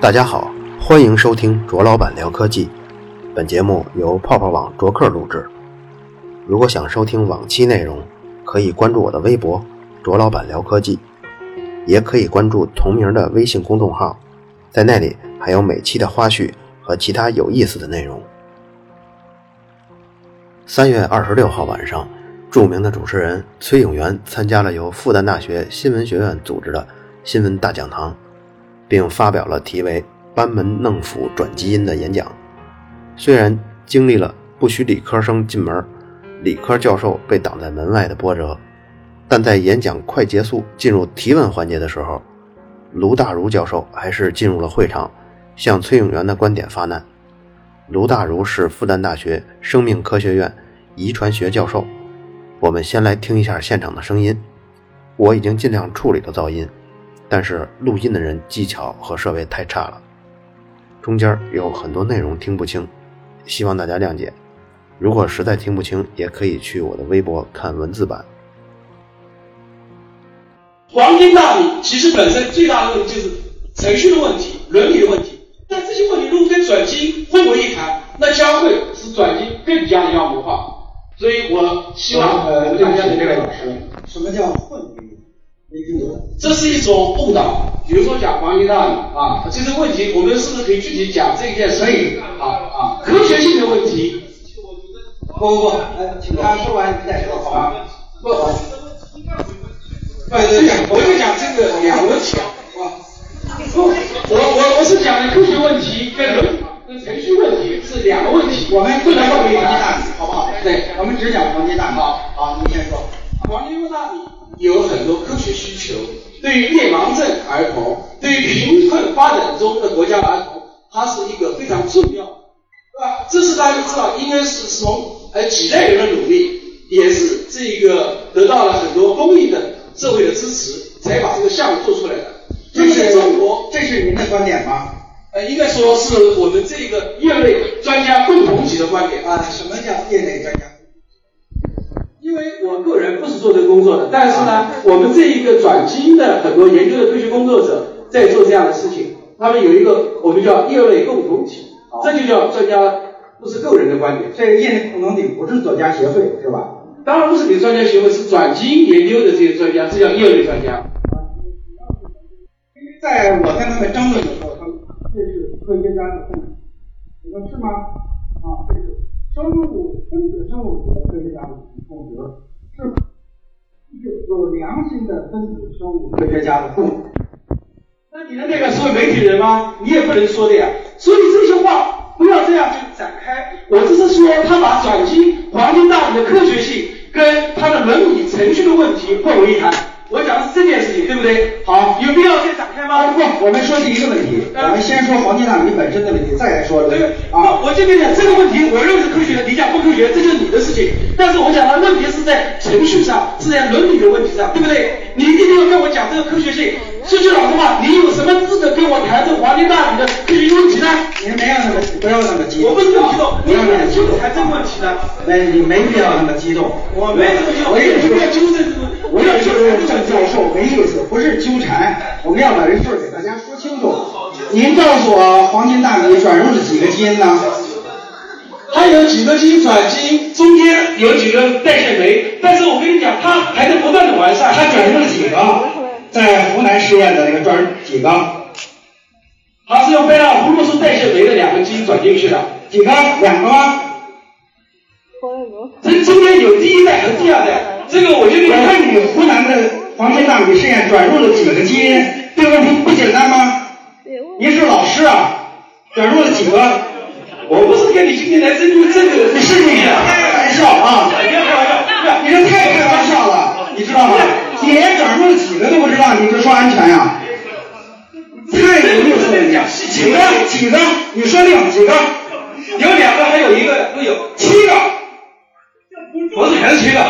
大家好，欢迎收听卓老板聊科技。本节目由泡泡网卓克录制。如果想收听往期内容，可以关注我的微博“卓老板聊科技”，也可以关注同名的微信公众号，在那里还有每期的花絮和其他有意思的内容。三月二十六号晚上，著名的主持人崔永元参加了由复旦大学新闻学院组织的新闻大讲堂，并发表了题为“班门弄斧转基因”的演讲。虽然经历了不许理科生进门、理科教授被挡在门外的波折，但在演讲快结束、进入提问环节的时候，卢大儒教授还是进入了会场，向崔永元的观点发难。卢大儒是复旦大学生命科学院遗传学教授。我们先来听一下现场的声音。我已经尽量处理了噪音，但是录音的人技巧和设备太差了，中间有很多内容听不清，希望大家谅解。如果实在听不清，也可以去我的微博看文字版。黄金大米其实本身最大的问题就是程序的问题、伦理的问题。但这些问题如果跟转基因混为一谈，那将会使转基因更加的妖魔化。所以我希望呃，大家这的位老师，什么叫混？没听懂。这是一种误导。比如说讲黄金大米啊，这个问题我们是不是可以具体讲这件事？可以啊啊，科学性的问题。不不不，来，请他说完你再说，好吧？不，对对对，我就讲这个两个问题啊。不，我我我是讲的科学问题跟跟程序问题是两个问题，我们不能黄金大米，好不好？对，我们只讲黄金大米。好，好，您先说。黄金大米有很多科学需求，对于夜盲症儿童，对于贫困发展中的国家儿童，它是一个非常重要，对吧？这是大家都知道，应该是从呃几代人的努力，也是这个得到了很多公益的社会的支持，才把这个项目做出来的。那这是中国，这是您的观点吗？呃，应该说是我们这个业内专家共同体的观点啊，什么叫业内专家？因为我个人不是做这个工作的，但是呢，我们这一个转基因的很多研究的科学工作者在做这样的事情，他们有一个我们叫业内共同体，这就叫专家，不是个人的观点。这个业内共同体不是专家协会是吧？当然不是给专家协会，是转基因研究的这些专家，这叫业内专家。因为在我跟他们争论的时候，这是科学家的共识，你说是吗？啊，这是生物分子生物学科学家的共识，是吗？是有良心的分子生物科学家的共识。那你的那个是媒体人吗？你也不能说的呀。所以这些话不要这样去展开。我只是说他把转基因黄金大米的科学性跟他的伦理程序的问题混为一谈。我讲的是这件事情，对不对？好，有必要再展开吗？不，我们说第一个问题，我们先说黄金大米本身的问题，再来说这个啊。我这边讲这个问题，我认为是科学的，你讲不科学，这就是你的事情。但是我讲的问题是在程序上，是在伦理的问题上，对不对？你一定要跟我讲这个科学性。说句老实话，你有什么资格跟我谈这黄金大米的科学问题呢？你没有那么不要那么激动，我不是那么激动，不要那么激动，谈这个问题呢？没你没必要那么激动。我没那么激动，我也是不要纠正这个，我也是郑教授，没意思，不是纠缠，我们要把这事儿给大家说清楚。您告诉我，黄金大米转入了几个基因呢？它有几个基因转基因，中间有几个代谢酶，但是我跟你讲，它还在不断的完善。它转入了几个？在湖南实验的那个转几个？它是用贝塔胡萝素代谢酶的两个基因转进去的，几个？两个吗？这中间有第一代和第二代，这个我就跟你我问你，湖南的黄金大米试验转入了几个基因？这个问题不简单吗？您是老师啊，转入了几个？我不是跟你今天来针对这个，你是你开玩笑啊！不要开玩笑，你这太开玩笑了，你知道吗？你连转入了几个都不知道，你就说安全呀、太有意思了，你几个？几个？你说定几个？有两个，还有一个都有七个。不是全是七个，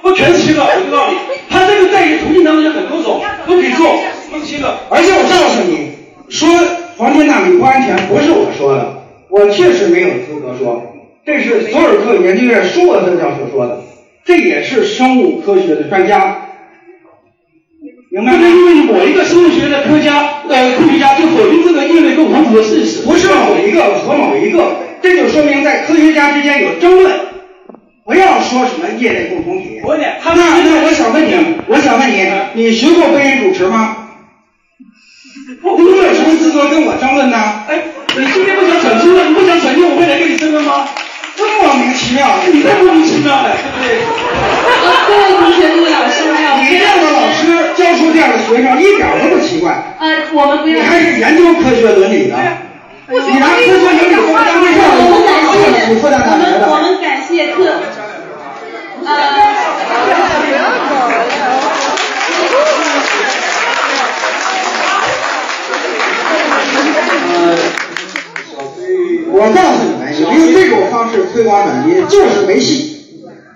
不全是七个，我告诉你，它这个代谢途径当中有很多种，都可以做，不是七个。而且我告诉你，说黄金大米不安全不是我说的，我确实没有资格说，这是索尔克研究院舒沃特教授说的，这也是生物科学的专家明白吗？不能因为某一个生物学的科家呃科学家就否定这个业内共同体的事实。不是某一个和某一个，这就说明在科学家之间有争论。不要说什么业内共同体。我问你那他们那我想问你，我想问你，你学过播音主持吗？你有什么资格跟我争论呢？哎，你今天不想澄清了，你不想澄清，我会来跟你争论吗？这莫名其妙的，你太莫名其妙了，对不对？各位同学，各位老师还有你这样的老师教出这样的学生一点都不奇怪。呃，我们不要。你还是研究科学伦理的，你拿科学伦理做当对象，我们感谢你我们我的。们感谢课，我告诉你们，你用这种方式推广转基因就是没戏。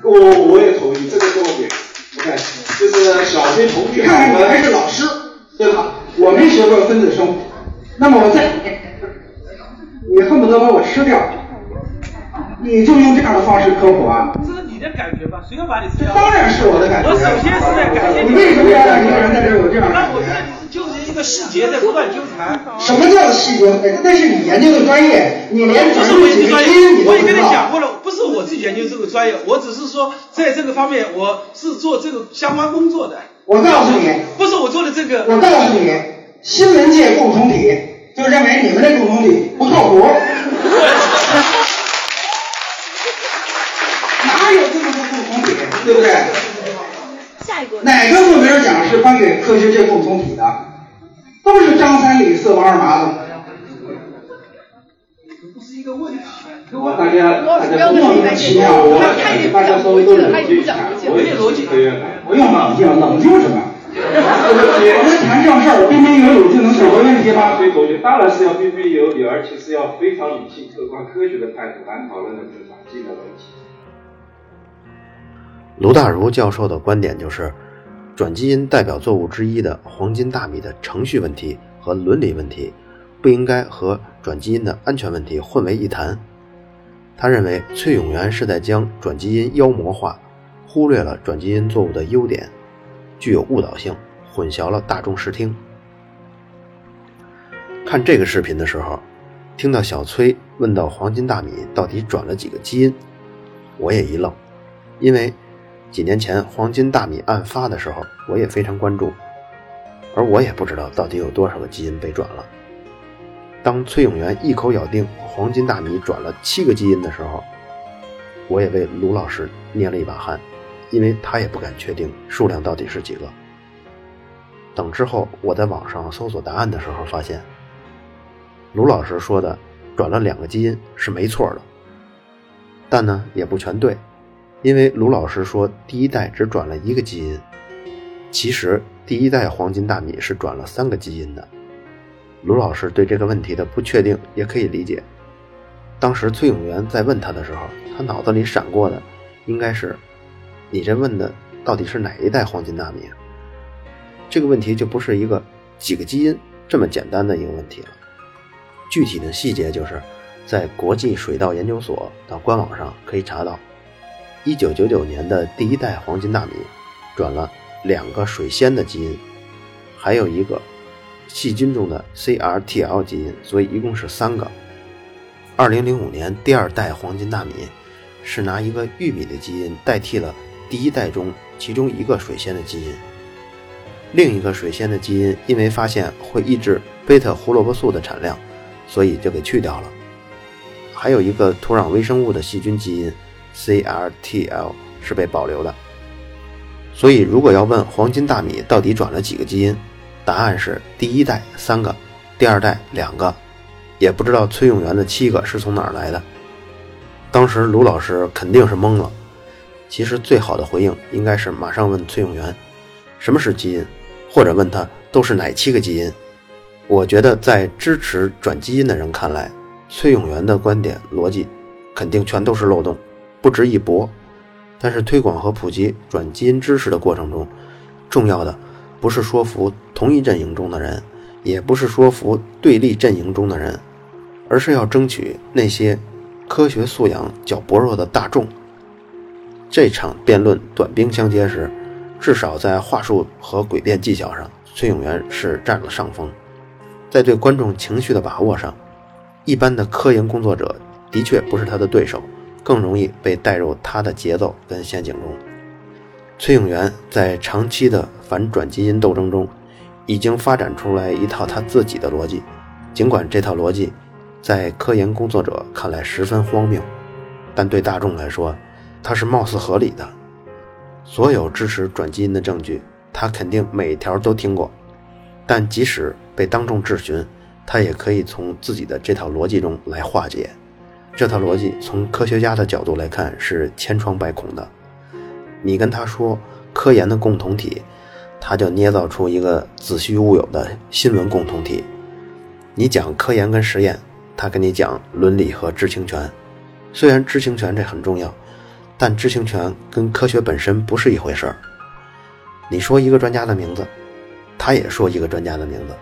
我我也同意这个观点，不太就是小学同学你看看你还是老师，对吧？我没学过分子生物，那么我再，你恨不得把我吃掉，你就用这样的方式科普啊？这是你的感觉吧？谁要把你吃这掉？当然是我的感觉。我首先是在感谢你为什么要让一个人在这儿有这样的感觉那我这？就是一个细节在不断纠缠。什么叫细节？那是你研究的专业，你连不是我研究专业，我也跟你讲道。过了，不是我自己研究这个专业，我只是说在这个方面我是做这个相关工作的，我告诉你，不是我做的这个。我告诉你，新闻界共同体就认为你们这共同体不靠谱，哪有这么多共同体，对不对？下一个。哪个诺贝尔奖是颁给科学界共同体的？都是张三李四王二麻子。不是一个问题。大家大家莫名其妙，我大家稍微都冷静一下，我也逻辑科学感。不用冷静，冷静什么？我们谈正事儿，彬彬有礼就能解决问题吗？所以同学当然是要彬彬有礼，而且是要非常理性、客观、科学的态度来讨论的这个转基因的问题。卢大儒教授的观点就是，转基因代表作物之一的黄金大米的程序问题和伦理问题，不应该和转基因的安全问题混为一谈。他认为崔永元是在将转基因妖魔化，忽略了转基因作物的优点，具有误导性，混淆了大众视听。看这个视频的时候，听到小崔问到黄金大米到底转了几个基因，我也一愣，因为几年前黄金大米案发的时候，我也非常关注，而我也不知道到底有多少个基因被转了。当崔永元一口咬定黄金大米转了七个基因的时候，我也为卢老师捏了一把汗，因为他也不敢确定数量到底是几个。等之后我在网上搜索答案的时候，发现卢老师说的转了两个基因是没错的，但呢也不全对。因为卢老师说第一代只转了一个基因，其实第一代黄金大米是转了三个基因的。卢老师对这个问题的不确定也可以理解。当时崔永元在问他的时候，他脑子里闪过的应该是：你这问的到底是哪一代黄金大米？这个问题就不是一个几个基因这么简单的一个问题了。具体的细节就是在国际水稻研究所的官网上可以查到。一九九九年的第一代黄金大米转了两个水仙的基因，还有一个细菌中的 CRTL 基因，所以一共是三个。二零零五年第二代黄金大米是拿一个玉米的基因代替了第一代中其中一个水仙的基因，另一个水仙的基因因为发现会抑制贝塔胡萝卜素的产量，所以就给去掉了。还有一个土壤微生物的细菌基因。CRTL 是被保留的，所以如果要问黄金大米到底转了几个基因，答案是第一代三个，第二代两个，也不知道崔永元的七个是从哪儿来的。当时卢老师肯定是懵了。其实最好的回应应该是马上问崔永元什么是基因，或者问他都是哪七个基因。我觉得在支持转基因的人看来，崔永元的观点逻辑肯定全都是漏洞。不值一驳，但是推广和普及转基因知识的过程中，重要的不是说服同一阵营中的人，也不是说服对立阵营中的人，而是要争取那些科学素养较薄弱的大众。这场辩论短兵相接时，至少在话术和诡辩技巧上，崔永元是占了上风。在对观众情绪的把握上，一般的科研工作者的确不是他的对手，更容易被带入他的节奏跟陷阱中。崔永元在长期的反转基因斗争中，已经发展出来一套他自己的逻辑，尽管这套逻辑在科研工作者看来十分荒谬，但对大众来说，它是貌似合理的。所有支持转基因的证据，他肯定每条都听过，但即使被当众质询，他也可以从自己的这套逻辑中来化解。这套逻辑从科学家的角度来看是千疮百孔的。你跟他说科研的共同体，他就捏造出一个子虚乌有的新闻共同体。你讲科研跟实验，他跟你讲伦理和知情权。虽然知情权这很重要，但知情权跟科学本身不是一回事儿。你说一个专家的名字，他也说一个专家的名字。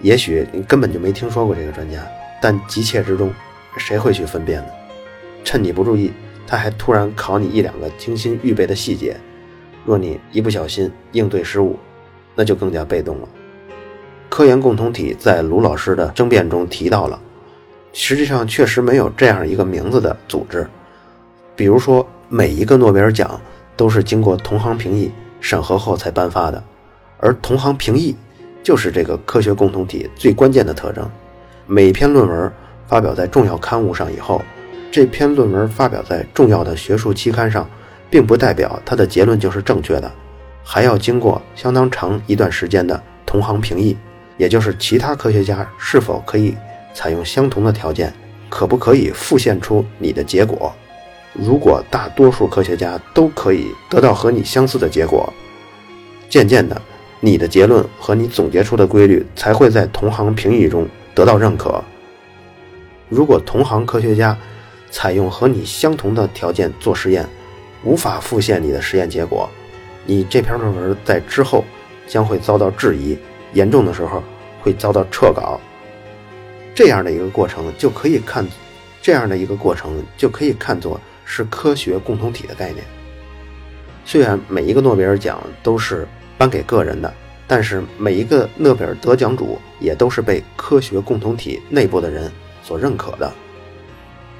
也许你根本就没听说过这个专家，但急切之中，谁会去分辨呢？趁你不注意，他还突然考你一两个精心预备的细节，若你一不小心应对失误，那就更加被动了。科研共同体在卢老师的争辩中提到了，实际上确实没有这样一个名字的组织。比如说，每一个诺贝尔奖都是经过同行评议审核后才颁发的，而同行评议。就是这个科学共同体最关键的特征。每篇论文发表在重要刊物上以后，这篇论文发表在重要的学术期刊上，并不代表它的结论就是正确的，还要经过相当长一段时间的同行评议，也就是其他科学家是否可以采用相同的条件，可不可以复现出你的结果。如果大多数科学家都可以得到和你相似的结果，渐渐的。你的结论和你总结出的规律才会在同行评议中得到认可。如果同行科学家采用和你相同的条件做实验，无法复现你的实验结果，你这篇论文在之后将会遭到质疑，严重的时候会遭到撤稿。这样的一个过程就可以看，这样的一个过程就可以看作是科学共同体的概念。虽然每一个诺贝尔奖都是。颁给个人的，但是每一个诺贝尔得奖主也都是被科学共同体内部的人所认可的。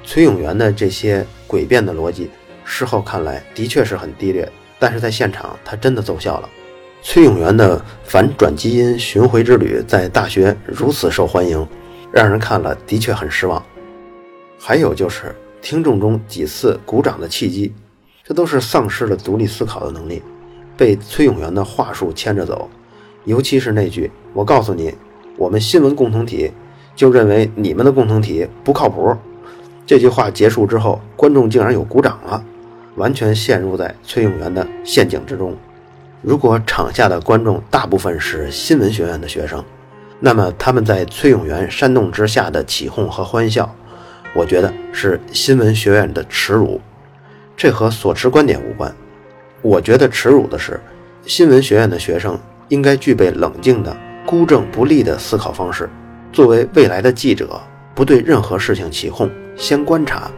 崔永元的这些诡辩的逻辑，事后看来的确是很低劣，但是在现场他真的奏效了。崔永元的反转基因巡回之旅在大学如此受欢迎，让人看了的确很失望。还有就是听众中几次鼓掌的契机，这都是丧失了独立思考的能力。被崔永元的话术牵着走，尤其是那句“我告诉你，我们新闻共同体就认为你们的共同体不靠谱”，这句话结束之后，观众竟然有鼓掌了，完全陷入在崔永元的陷阱之中。如果场下的观众大部分是新闻学院的学生，那么他们在崔永元煽动之下的起哄和欢笑，我觉得是新闻学院的耻辱，这和所持观点无关。我觉得耻辱的是，新闻学院的学生应该具备冷静的、孤正不立的思考方式。作为未来的记者，不对任何事情起哄，先观察，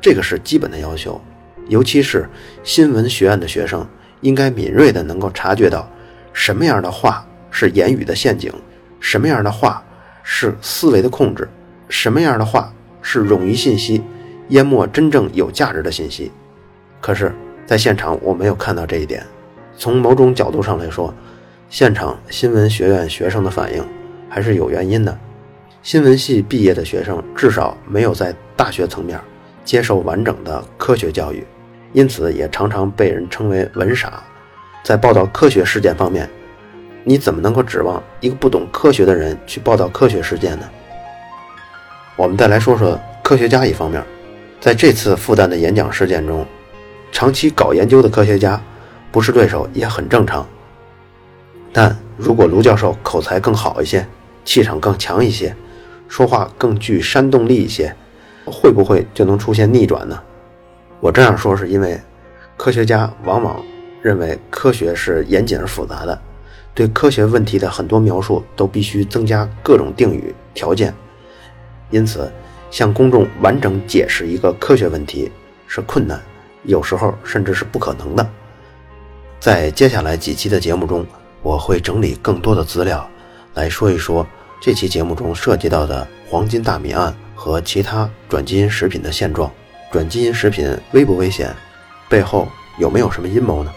这个是基本的要求。尤其是新闻学院的学生，应该敏锐地能够察觉到，什么样的话是言语的陷阱，什么样的话是思维的控制，什么样的话是冗余信息，淹没真正有价值的信息。可是。在现场，我没有看到这一点。从某种角度上来说，现场新闻学院学生的反应还是有原因的。新闻系毕业的学生至少没有在大学层面接受完整的科学教育，因此也常常被人称为“文傻”。在报道科学事件方面，你怎么能够指望一个不懂科学的人去报道科学事件呢？我们再来说说科学家一方面，在这次复旦的演讲事件中。长期搞研究的科学家不是对手也很正常，但如果卢教授口才更好一些，气场更强一些，说话更具煽动力一些，会不会就能出现逆转呢？我这样说是因为，科学家往往认为科学是严谨而复杂的，对科学问题的很多描述都必须增加各种定语条件，因此向公众完整解释一个科学问题是困难。有时候甚至是不可能的。在接下来几期的节目中，我会整理更多的资料，来说一说这期节目中涉及到的黄金大米案和其他转基因食品的现状。转基因食品危不危险？背后有没有什么阴谋呢？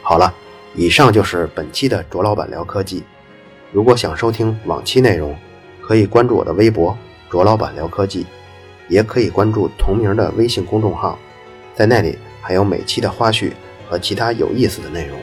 好了，以上就是本期的卓老板聊科技。如果想收听往期内容，可以关注我的微博“卓老板聊科技”，也可以关注同名的微信公众号，在那里还有每期的花絮和其他有意思的内容。